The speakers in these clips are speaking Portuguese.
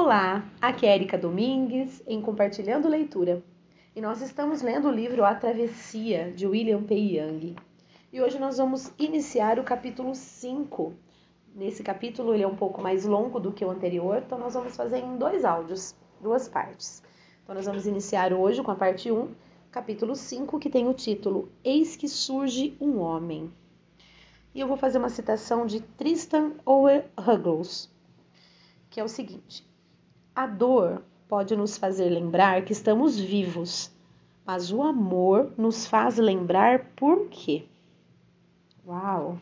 Olá, aqui é Erika Domingues em Compartilhando Leitura e nós estamos lendo o livro A Travessia de William P. Young. E hoje nós vamos iniciar o capítulo 5. Nesse capítulo ele é um pouco mais longo do que o anterior, então nós vamos fazer em dois áudios, duas partes. Então nós vamos iniciar hoje com a parte 1, capítulo 5, que tem o título Eis que surge um homem. E eu vou fazer uma citação de Tristan Ower Ruggles, que é o seguinte: A dor pode nos fazer lembrar que estamos vivos, mas o amor nos faz lembrar por quê. Uau!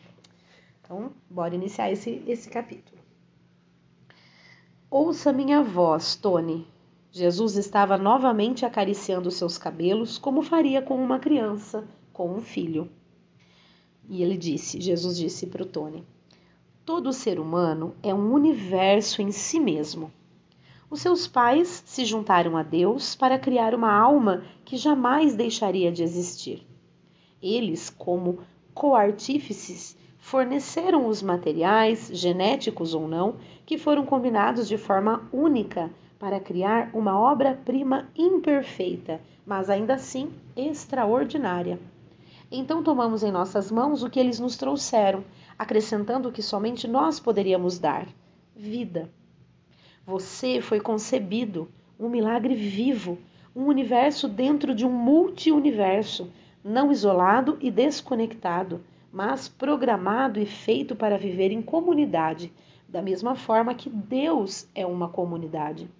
Então, bora iniciar esse, esse capítulo. Ouça minha voz, Tony, Jesus estava novamente acariciando seus cabelos, como faria com uma criança, com um filho. E ele disse, Jesus disse para o Tony: Todo ser humano é um universo em si mesmo. Os seus pais se juntaram a Deus para criar uma alma que jamais deixaria de existir. Eles, como coartífices, forneceram os materiais, genéticos ou não, que foram combinados de forma única para criar uma obra-prima imperfeita, mas ainda assim extraordinária. Então tomamos em nossas mãos o que eles nos trouxeram, acrescentando o que somente nós poderíamos dar: vida. Você foi concebido, um milagre vivo, um universo dentro de um multi-universo, não isolado e desconectado, mas programado e feito para viver em comunidade, da mesma forma que Deus é uma comunidade.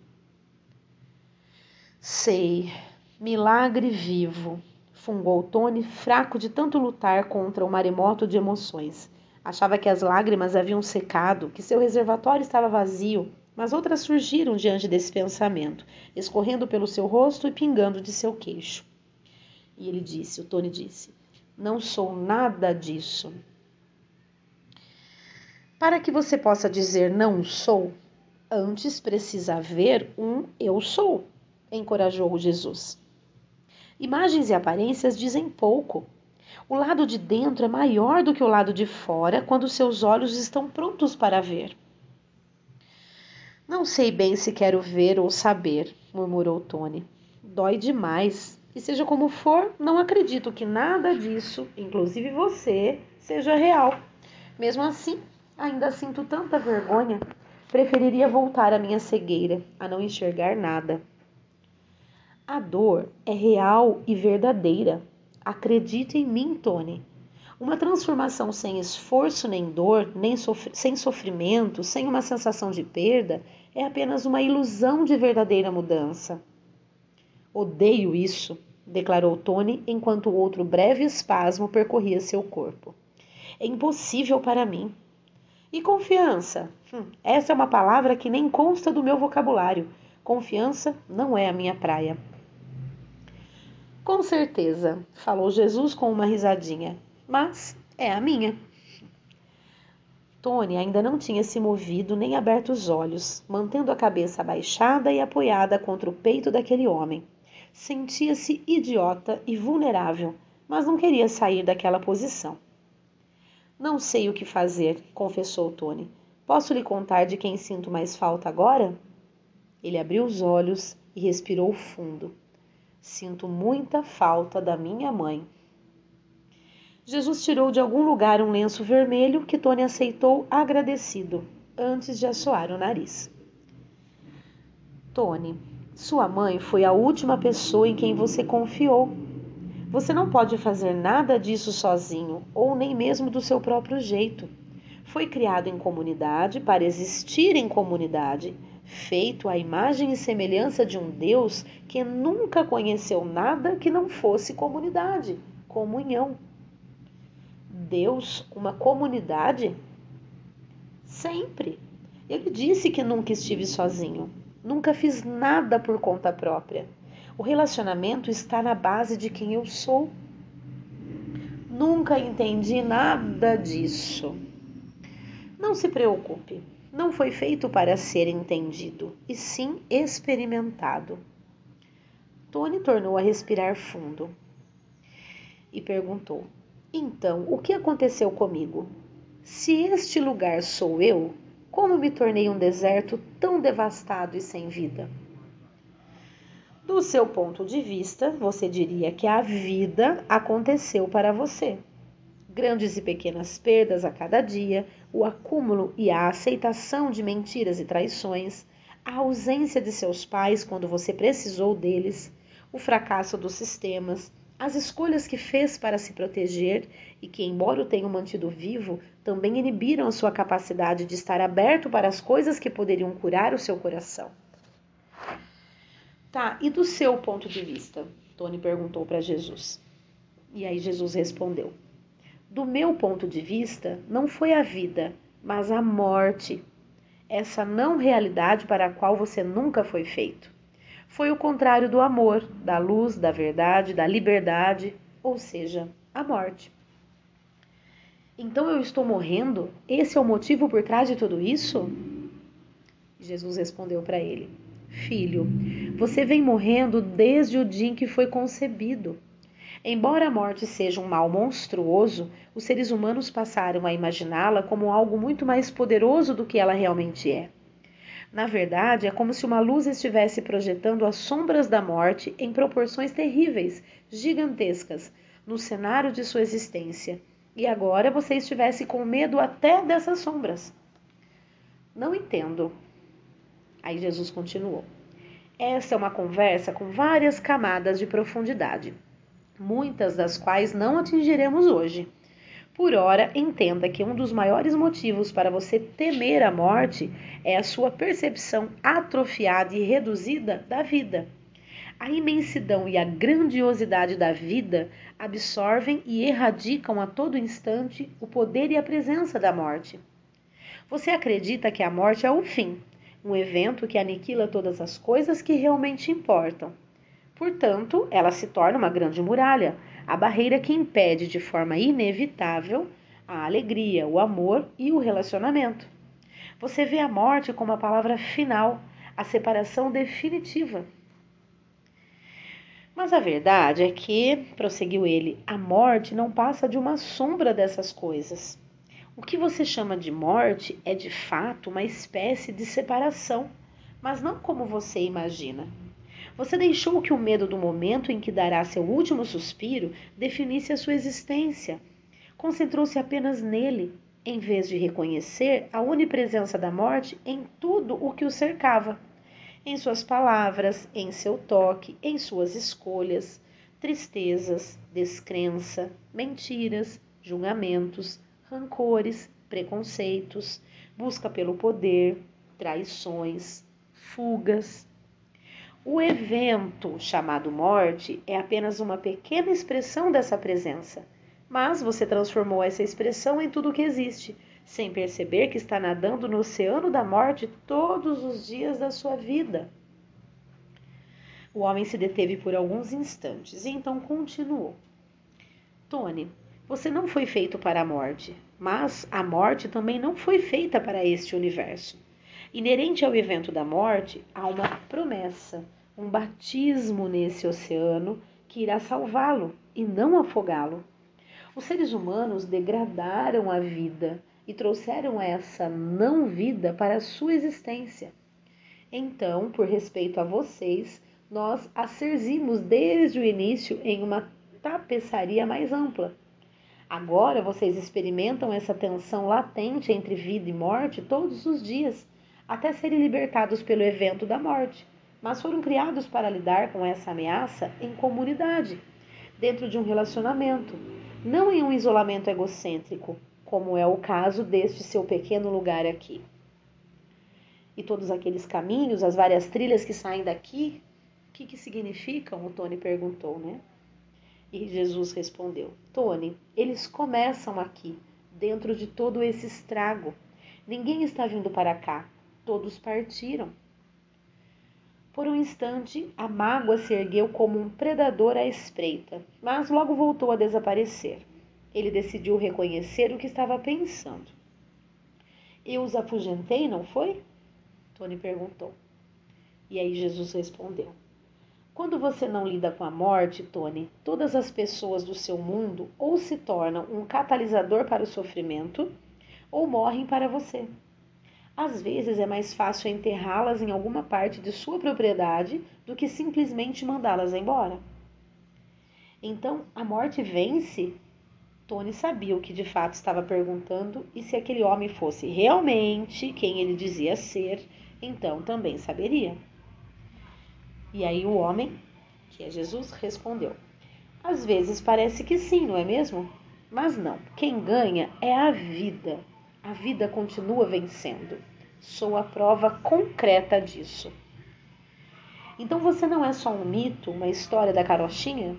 Sei, milagre vivo, fungou Tony, fraco de tanto lutar contra o maremoto de emoções. Achava que as lágrimas haviam secado, que seu reservatório estava vazio, mas outras surgiram diante desse pensamento, escorrendo pelo seu rosto e pingando de seu queixo. E ele disse, o Tony disse: Não sou nada disso. Para que você possa dizer não sou, antes precisa haver um eu sou encorajou Jesus. Imagens e aparências dizem pouco. O lado de dentro é maior do que o lado de fora quando seus olhos estão prontos para ver. Não sei bem se quero ver ou saber, murmurou Tony. Dói demais. E seja como for, não acredito que nada disso, inclusive você, seja real. Mesmo assim, ainda sinto tanta vergonha. Preferiria voltar à minha cegueira, a não enxergar nada. A dor é real e verdadeira. Acredite em mim, Tony. Uma transformação sem esforço nem dor, nem sofr sem sofrimento, sem uma sensação de perda, é apenas uma ilusão de verdadeira mudança. Odeio isso, declarou Tony enquanto outro breve espasmo percorria seu corpo. É impossível para mim. E confiança? Hum, essa é uma palavra que nem consta do meu vocabulário. Confiança não é a minha praia. Com certeza, falou Jesus com uma risadinha, mas é a minha. Tony ainda não tinha se movido nem aberto os olhos, mantendo a cabeça abaixada e apoiada contra o peito daquele homem. Sentia-se idiota e vulnerável, mas não queria sair daquela posição. Não sei o que fazer, confessou Tony. Posso lhe contar de quem sinto mais falta agora? Ele abriu os olhos e respirou fundo. Sinto muita falta da minha mãe. Jesus tirou de algum lugar um lenço vermelho que Tony aceitou agradecido, antes de assoar o nariz. Tony, sua mãe foi a última pessoa em quem você confiou. Você não pode fazer nada disso sozinho, ou nem mesmo do seu próprio jeito. Foi criado em comunidade para existir em comunidade feito à imagem e semelhança de um Deus que nunca conheceu nada que não fosse comunidade, comunhão. Deus, uma comunidade? Sempre. Ele disse que nunca estive sozinho, nunca fiz nada por conta própria. O relacionamento está na base de quem eu sou. Nunca entendi nada disso. Não se preocupe, não foi feito para ser entendido, e sim experimentado. Tony tornou a respirar fundo e perguntou: Então, o que aconteceu comigo? Se este lugar sou eu, Como me tornei um deserto tão devastado e sem vida? Do seu ponto de vista, você diria que a vida aconteceu para você. Grandes e pequenas perdas a cada dia, o acúmulo e a aceitação de mentiras e traições, a ausência de seus pais quando você precisou deles, o fracasso dos sistemas, as escolhas que fez para se proteger e que, embora o tenham mantido vivo, também inibiram a sua capacidade de estar aberto para as coisas que poderiam curar o seu coração. Tá, e do seu ponto de vista? Tony perguntou para Jesus. E aí Jesus respondeu: Do meu ponto de vista, não foi a vida, mas a morte. Essa não realidade para a qual você nunca foi feito foi o contrário do amor, da luz, da verdade, da liberdade, ou seja, a morte. Então eu estou morrendo? Esse é o motivo por trás de tudo isso? Jesus respondeu para ele: Filho, você vem morrendo desde o dia em que foi concebido. Embora a morte seja um mal monstruoso, os seres humanos passaram a imaginá-la como algo muito mais poderoso do que ela realmente é. Na verdade, é como se uma luz estivesse projetando as sombras da morte em proporções terríveis, gigantescas, no cenário de sua existência. E agora você estivesse com medo até dessas sombras. Não entendo. Aí Jesus continuou. Essa é uma conversa com várias camadas de profundidade, muitas das quais não atingiremos hoje. Por ora, entenda que um dos maiores motivos para você temer a morte é a sua percepção atrofiada e reduzida da vida. A imensidão e a grandiosidade da vida absorvem e erradicam a todo instante o poder e a presença da morte. Você acredita que a morte é o fim, um evento que aniquila todas as coisas que realmente importam. Portanto, ela se torna uma grande muralha, a barreira que impede de forma inevitável a alegria, o amor e o relacionamento. Você vê a morte como a palavra final, a separação definitiva. Mas a verdade é que, prosseguiu ele, a morte não passa de uma sombra dessas coisas. O que você chama de morte é de fato uma espécie de separação, mas não como você imagina. Você deixou que o medo do momento em que dará seu último suspiro definisse a sua existência. Concentrou-se apenas nele, em vez de reconhecer a onipresença da morte em tudo o que o cercava. Em suas palavras, em seu toque, em suas escolhas, tristezas, descrença, mentiras, julgamentos, rancores, preconceitos, busca pelo poder, traições, fugas, o evento chamado morte é apenas uma pequena expressão dessa presença, mas você transformou essa expressão em tudo que existe, sem perceber que está nadando no oceano da morte todos os dias da sua vida. O homem se deteve por alguns instantes e então continuou. Tony, você não foi feito para a morte, mas a morte também não foi feita para este universo. Inerente ao evento da morte, há uma promessa um batismo nesse oceano que irá salvá-lo e não afogá-lo. Os seres humanos degradaram a vida e trouxeram essa não vida para a sua existência. Então, por respeito a vocês, nós a serzimos desde o início em uma tapeçaria mais ampla. Agora vocês experimentam essa tensão latente entre vida e morte todos os dias, até serem libertados pelo evento da morte mas foram criados para lidar com essa ameaça em comunidade, dentro de um relacionamento, não em um isolamento egocêntrico, como é o caso deste seu pequeno lugar aqui. E todos aqueles caminhos, as várias trilhas que saem daqui, o que, que significam? O Tony perguntou, né? E Jesus respondeu: Tony, eles começam aqui, dentro de todo esse estrago. Ninguém está vindo para cá, todos partiram. Por um instante, a mágoa se ergueu como um predador à espreita, mas logo voltou a desaparecer. Ele decidiu reconhecer o que estava pensando. Eu os afugentei, não foi? Tony perguntou. E aí Jesus respondeu: Quando você não lida com a morte, Tony, todas as pessoas do seu mundo ou se tornam um catalisador para o sofrimento ou morrem para você. Às vezes é mais fácil enterrá-las em alguma parte de sua propriedade do que simplesmente mandá-las embora. Então, a morte vence? Tony sabia o que de fato estava perguntando e se aquele homem fosse realmente quem ele dizia ser, então também saberia. E aí o homem, que é Jesus, respondeu: Às vezes parece que sim, não é mesmo? Mas não, quem ganha é a vida. A vida continua vencendo. Sou a prova concreta disso. Então você não é só um mito, uma história da carochinha?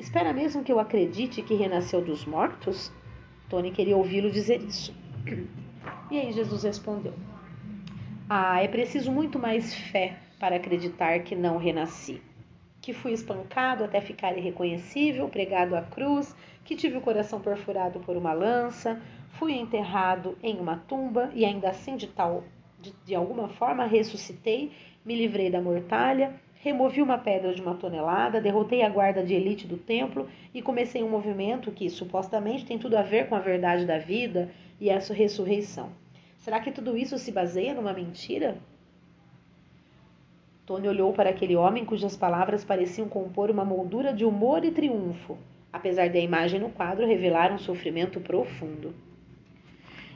Espera mesmo que eu acredite que renasceu dos mortos? Tony queria ouvi-lo dizer isso. E aí Jesus respondeu: Ah, é preciso muito mais fé para acreditar que não renasci. Que fui espancado até ficar irreconhecível, pregado à cruz, que tive o coração perfurado por uma lança, fui enterrado em uma tumba e ainda assim de tal de, de alguma forma ressuscitei, me livrei da mortalha, removi uma pedra de uma tonelada, derrotei a guarda de elite do templo e comecei um movimento que supostamente tem tudo a ver com a verdade da vida e a ressurreição. Será que tudo isso se baseia numa mentira? Tony olhou para aquele homem cujas palavras pareciam compor uma moldura de humor e triunfo, apesar da imagem no quadro revelar um sofrimento profundo.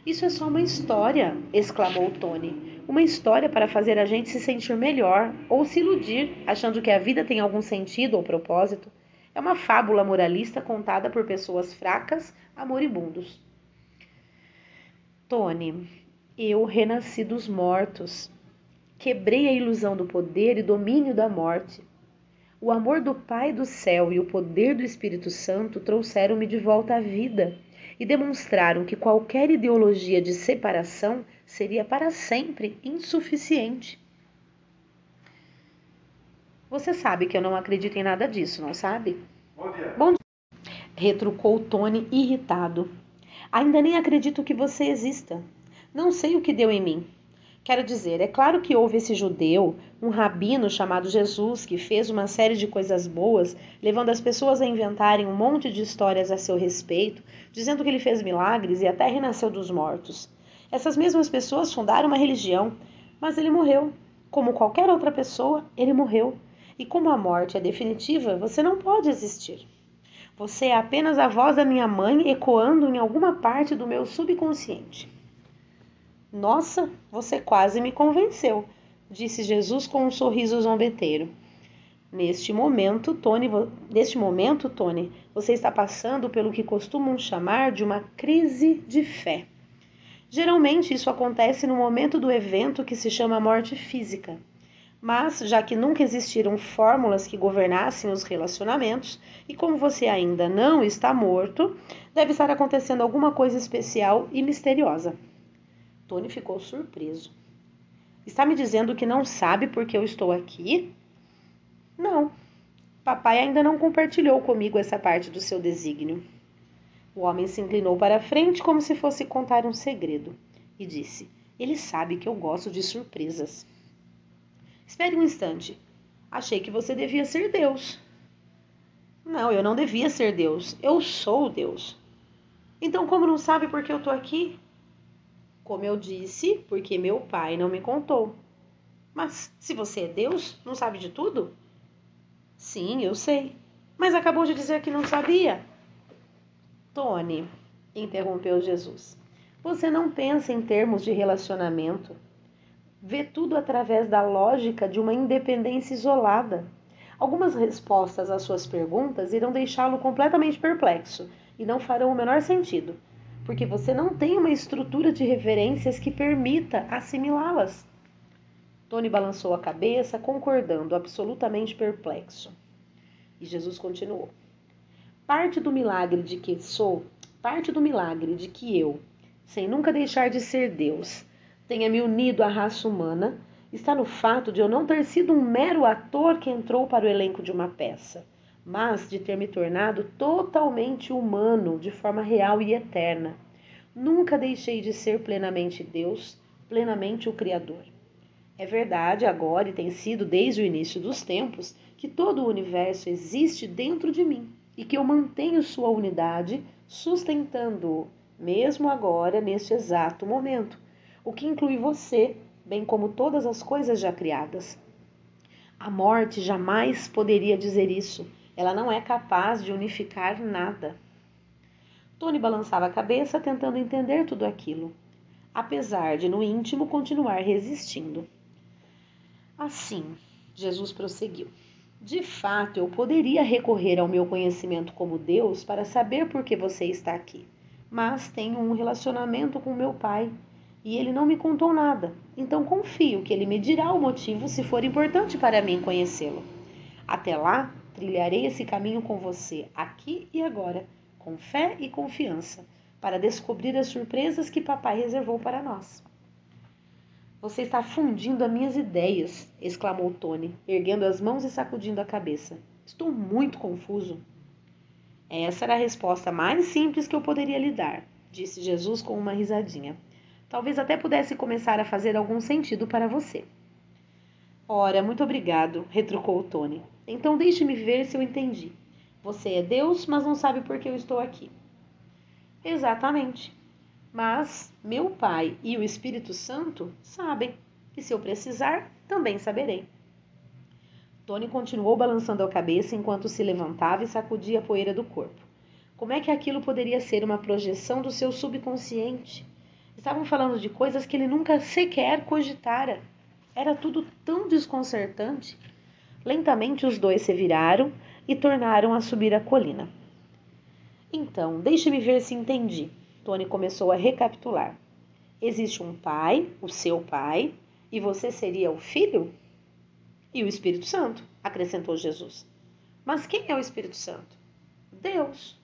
Isso é só uma história, exclamou Tony. Uma história para fazer a gente se sentir melhor ou se iludir, achando que a vida tem algum sentido ou propósito. É uma fábula moralista contada por pessoas fracas a moribundos. Tony, eu renasci dos mortos. Quebrei a ilusão do poder e domínio da morte. O amor do Pai do céu e o poder do Espírito Santo trouxeram-me de volta à vida e demonstraram que qualquer ideologia de separação seria para sempre insuficiente. Você sabe que eu não acredito em nada disso, não sabe? Bom dia. Bom dia. Retrucou Tony irritado. Ainda nem acredito que você exista. Não sei o que deu em mim. Quero dizer, é claro que houve esse judeu, um rabino chamado Jesus, que fez uma série de coisas boas, levando as pessoas a inventarem um monte de histórias a seu respeito, dizendo que ele fez milagres e até renasceu dos mortos. Essas mesmas pessoas fundaram uma religião, mas ele morreu. Como qualquer outra pessoa, ele morreu. E como a morte é definitiva, você não pode existir. Você é apenas a voz da minha mãe ecoando em alguma parte do meu subconsciente. Nossa, você quase me convenceu, disse Jesus com um sorriso zombeteiro. Neste momento, Tony, neste momento, Tony, você está passando pelo que costumam chamar de uma crise de fé. Geralmente isso acontece no momento do evento que se chama morte física. Mas, já que nunca existiram fórmulas que governassem os relacionamentos, e como você ainda não está morto, deve estar acontecendo alguma coisa especial e misteriosa. Tony ficou surpreso. Está me dizendo que não sabe por que eu estou aqui? Não. Papai ainda não compartilhou comigo essa parte do seu desígnio. O homem se inclinou para a frente como se fosse contar um segredo e disse: Ele sabe que eu gosto de surpresas. Espere um instante. Achei que você devia ser Deus. Não, eu não devia ser Deus. Eu sou Deus. Então, como não sabe por que eu estou aqui? Como eu disse, porque meu pai não me contou. Mas se você é Deus, não sabe de tudo? Sim, eu sei. Mas acabou de dizer que não sabia. Tony, interrompeu Jesus, você não pensa em termos de relacionamento. Vê tudo através da lógica de uma independência isolada. Algumas respostas às suas perguntas irão deixá-lo completamente perplexo e não farão o menor sentido porque você não tem uma estrutura de referências que permita assimilá-las. Tony balançou a cabeça, concordando, absolutamente perplexo. E Jesus continuou: Parte do milagre de que sou, parte do milagre de que eu, sem nunca deixar de ser Deus, tenha me unido à raça humana, está no fato de eu não ter sido um mero ator que entrou para o elenco de uma peça mas de ter me tornado totalmente humano, de forma real e eterna. Nunca deixei de ser plenamente Deus, plenamente o Criador. É verdade agora e tem sido desde o início dos tempos que todo o universo existe dentro de mim e que eu mantenho sua unidade, sustentando-o, mesmo agora, neste exato momento. o que inclui você, bem como todas as coisas já criadas. A morte jamais poderia dizer isso. Ela não é capaz de unificar nada. Tony balançava a cabeça, tentando entender tudo aquilo, apesar de no íntimo continuar resistindo. Assim, Jesus prosseguiu. De fato, eu poderia recorrer ao meu conhecimento como Deus para saber por que você está aqui, mas tenho um relacionamento com meu Pai e ele não me contou nada. Então confio que ele me dirá o motivo se for importante para mim conhecê-lo. Até lá, trilharei esse caminho com você, aqui e agora, com fé e confiança, para descobrir as surpresas que papai reservou para nós. Você está fundindo as minhas ideias, exclamou Tony, erguendo as mãos e sacudindo a cabeça. Estou muito confuso. Essa era a resposta mais simples que eu poderia lhe dar, disse Jesus com uma risadinha. Talvez até pudesse começar a fazer algum sentido para você. Ora, muito obrigado, retrucou Tony. Então deixe-me ver se eu entendi. Você é Deus, mas não sabe por que eu estou aqui. Exatamente. Mas meu Pai e o Espírito Santo sabem, e se eu precisar, também saberei. Tony continuou balançando a cabeça enquanto se levantava e sacudia a poeira do corpo. Como é que aquilo poderia ser uma projeção do seu subconsciente? Estavam falando de coisas que ele nunca sequer cogitara. Era tudo tão desconcertante. Lentamente os dois se viraram e tornaram a subir a colina. Então, deixe-me ver se entendi. Tony começou a recapitular. Existe um pai, o seu pai, e você seria o filho? E o Espírito Santo, acrescentou Jesus. Mas quem é o Espírito Santo? Deus.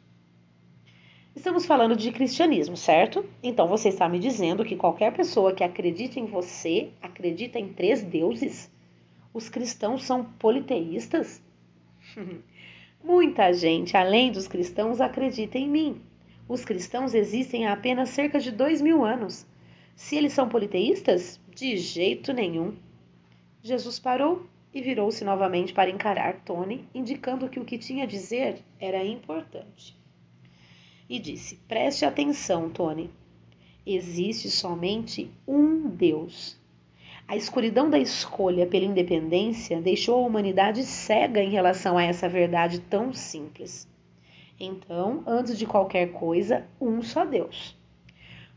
Estamos falando de cristianismo, certo? Então você está me dizendo que qualquer pessoa que acredita em você acredita em três deuses? Os cristãos são politeístas? Muita gente, além dos cristãos, acredita em mim. Os cristãos existem há apenas cerca de dois mil anos. Se eles são politeístas? De jeito nenhum. Jesus parou e virou-se novamente para encarar Tony, indicando que o que tinha a dizer era importante e disse: Preste atenção, Tony. Existe somente um Deus. A escuridão da escolha pela independência deixou a humanidade cega em relação a essa verdade tão simples. Então, antes de qualquer coisa, um só Deus.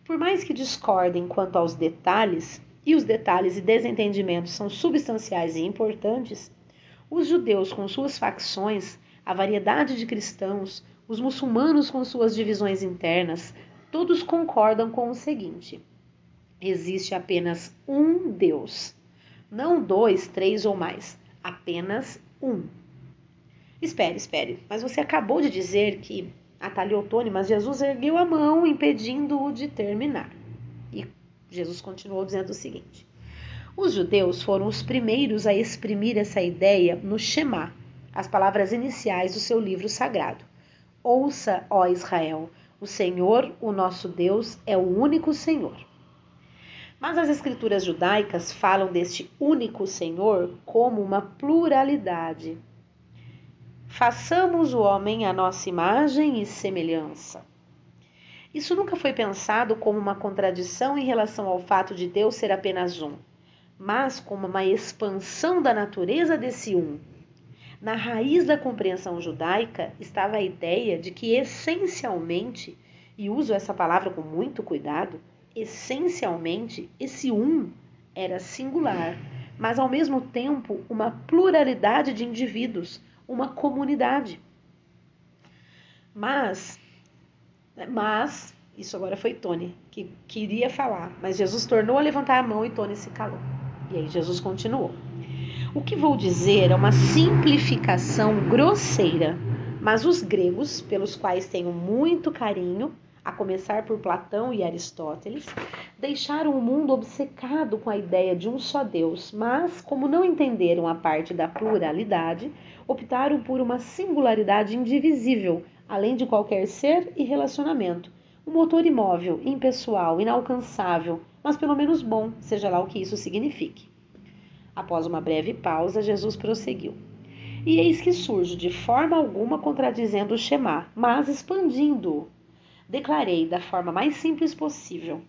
Por mais que discordem quanto aos detalhes, e os detalhes e desentendimentos são substanciais e importantes, os judeus, com suas facções, a variedade de cristãos, os muçulmanos, com suas divisões internas, todos concordam com o seguinte: existe apenas um Deus. Não dois, três ou mais. Apenas um. Espere, espere, mas você acabou de dizer que atalhou Tony, mas Jesus ergueu a mão, impedindo-o de terminar. E Jesus continuou dizendo o seguinte: Os judeus foram os primeiros a exprimir essa ideia no Shema, as palavras iniciais do seu livro sagrado. Ouça, ó Israel, o Senhor, o nosso Deus, é o único Senhor. Mas as escrituras judaicas falam deste único Senhor como uma pluralidade. Façamos o homem à nossa imagem e semelhança. Isso nunca foi pensado como uma contradição em relação ao fato de Deus ser apenas um, mas como uma expansão da natureza desse um na raiz da compreensão judaica estava a ideia de que essencialmente, e uso essa palavra com muito cuidado, essencialmente esse um era singular, mas ao mesmo tempo uma pluralidade de indivíduos, uma comunidade. Mas, mas, isso agora foi Tony que queria falar, mas Jesus tornou a levantar a mão e Tony se calou. E aí Jesus continuou. O que vou dizer é uma simplificação grosseira, mas os gregos, pelos quais tenho muito carinho, a começar por Platão e Aristóteles, deixaram o mundo obcecado com a ideia de um só Deus, mas, como não entenderam a parte da pluralidade, optaram por uma singularidade indivisível, além de qualquer ser e relacionamento. Um motor imóvel, impessoal, inalcançável, mas pelo menos bom, seja lá o que isso signifique. Após uma breve pausa, Jesus prosseguiu. E eis que surge de forma alguma contradizendo o Shema, mas expandindo-o. Declarei da forma mais simples possível.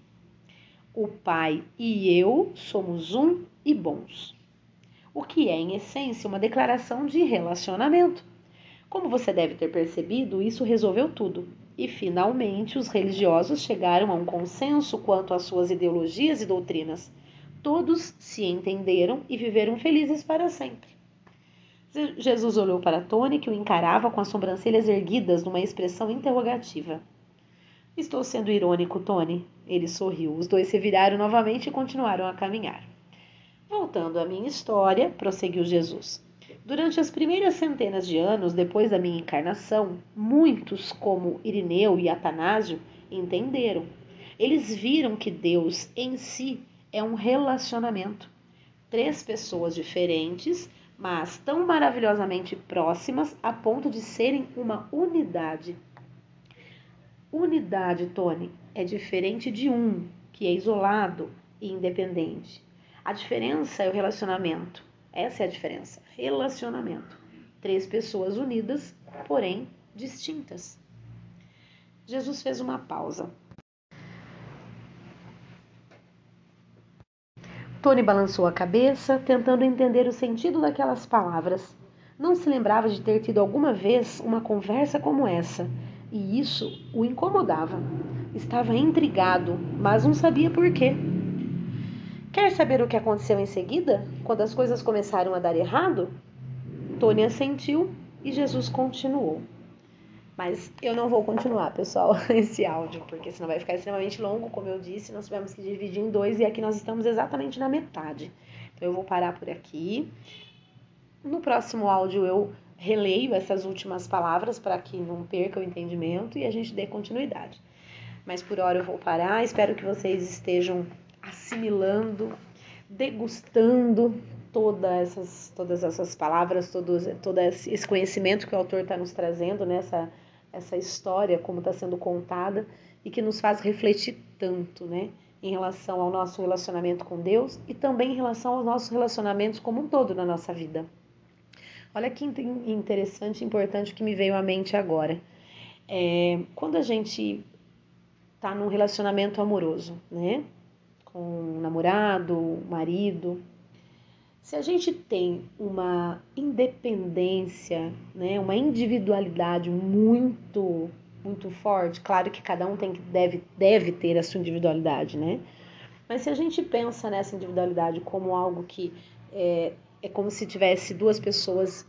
O Pai e eu somos um e bons. O que é, em essência, uma declaração de relacionamento. Como você deve ter percebido, isso resolveu tudo. E finalmente os religiosos chegaram a um consenso quanto às suas ideologias e doutrinas. Todos se entenderam e viveram felizes para sempre. Jesus olhou para Tony, que o encarava com as sobrancelhas erguidas numa expressão interrogativa. Estou sendo irônico, Tony. Ele sorriu. Os dois se viraram novamente e continuaram a caminhar. Voltando à minha história, prosseguiu Jesus. Durante as primeiras centenas de anos depois da minha encarnação, muitos, como Irineu e Atanásio, entenderam. Eles viram que Deus em si é um relacionamento. Três pessoas diferentes mas tão maravilhosamente próximas a ponto de serem uma unidade. Unidade, Tony, é diferente de um, que é isolado e independente. A diferença é o relacionamento. Essa é a diferença. Relacionamento. Três pessoas unidas, porém distintas. Jesus fez uma pausa. Tony balançou a cabeça, tentando entender o sentido daquelas palavras. Não se lembrava de ter tido alguma vez uma conversa como essa, e isso o incomodava. Estava intrigado, mas não sabia por quê. Quer saber o que aconteceu em seguida, quando as coisas começaram a dar errado? Tony assentiu e Jesus continuou. Mas eu não vou continuar, pessoal, esse áudio, porque senão vai ficar extremamente longo, como eu disse, nós tivemos que dividir em dois e aqui nós estamos exatamente na metade. Então eu vou parar por aqui. No próximo áudio eu releio essas últimas palavras para que não perca o entendimento e a gente dê continuidade. Mas por hora eu vou parar, espero que vocês estejam assimilando, degustando todas essas, todas essas palavras, todo, todo esse conhecimento que o autor está nos trazendo. Né? essa história como está sendo contada e que nos faz refletir tanto, né? Em relação ao nosso relacionamento com Deus e também em relação aos nossos relacionamentos como um todo na nossa vida. Olha que interessante e importante que me veio à mente agora. É, quando a gente está num relacionamento amoroso, né? Com um namorado, marido, se a gente tem uma independência, né, uma individualidade muito muito forte, claro que cada um tem deve deve ter a sua individualidade, né? Mas se a gente pensa nessa individualidade como algo que é, é como se tivesse duas pessoas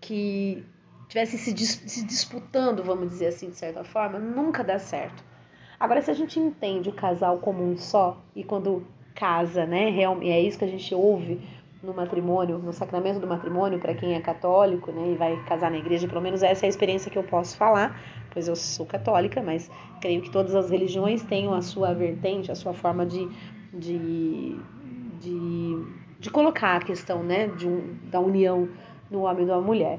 que tivessem se, dis, se disputando, vamos dizer assim, de certa forma, nunca dá certo. Agora, se a gente entende o casal como um só e quando casa, né, é isso que a gente ouve no matrimônio, no sacramento do matrimônio, para quem é católico né, e vai casar na igreja, pelo menos essa é a experiência que eu posso falar, pois eu sou católica, mas creio que todas as religiões tenham a sua vertente, a sua forma de, de, de, de colocar a questão né, de um, da união no homem e da mulher.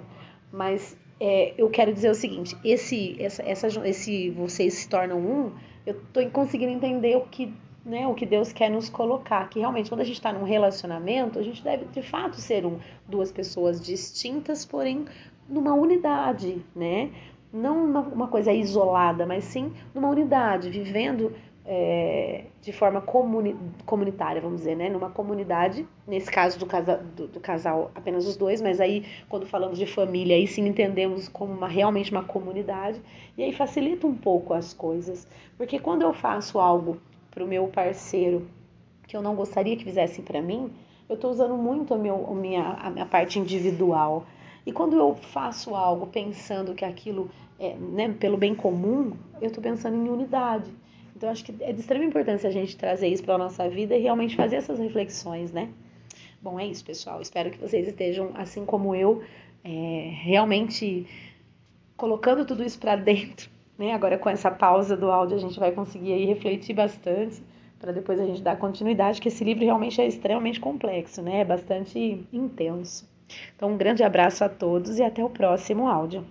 Mas é, eu quero dizer o seguinte: esse, essa, essa, esse vocês se tornam um, eu estou conseguindo entender o que né, o que Deus quer nos colocar, que realmente quando a gente está num relacionamento, a gente deve de fato ser um, duas pessoas distintas, porém numa unidade, né? Não uma, uma coisa isolada, mas sim numa unidade, vivendo é, de forma comuni comunitária, vamos dizer, né? Numa comunidade, nesse caso do, casa do, do, casal apenas os dois, mas aí quando falamos de família, aí sim entendemos como uma, realmente uma comunidade, e aí facilita um pouco as coisas, porque quando eu faço algo para o meu parceiro que eu não gostaria que fizessem para mim, eu estou usando muito a, meu, a, minha, a minha parte individual. E quando eu faço algo pensando que aquilo é né, pelo bem comum, eu estou pensando em unidade. Então, acho que é de extrema importância a gente trazer isso para a nossa vida e realmente fazer essas reflexões, né? Bom, é isso, pessoal. Espero que vocês estejam, assim como eu, é, realmente colocando tudo isso para dentro né? Agora com essa pausa do áudio a gente vai conseguir aí refletir bastante para depois a gente dar continuidade, que esse livro realmente é extremamente complexo, né? É bastante intenso. Então, um grande abraço a todos e até o próximo áudio.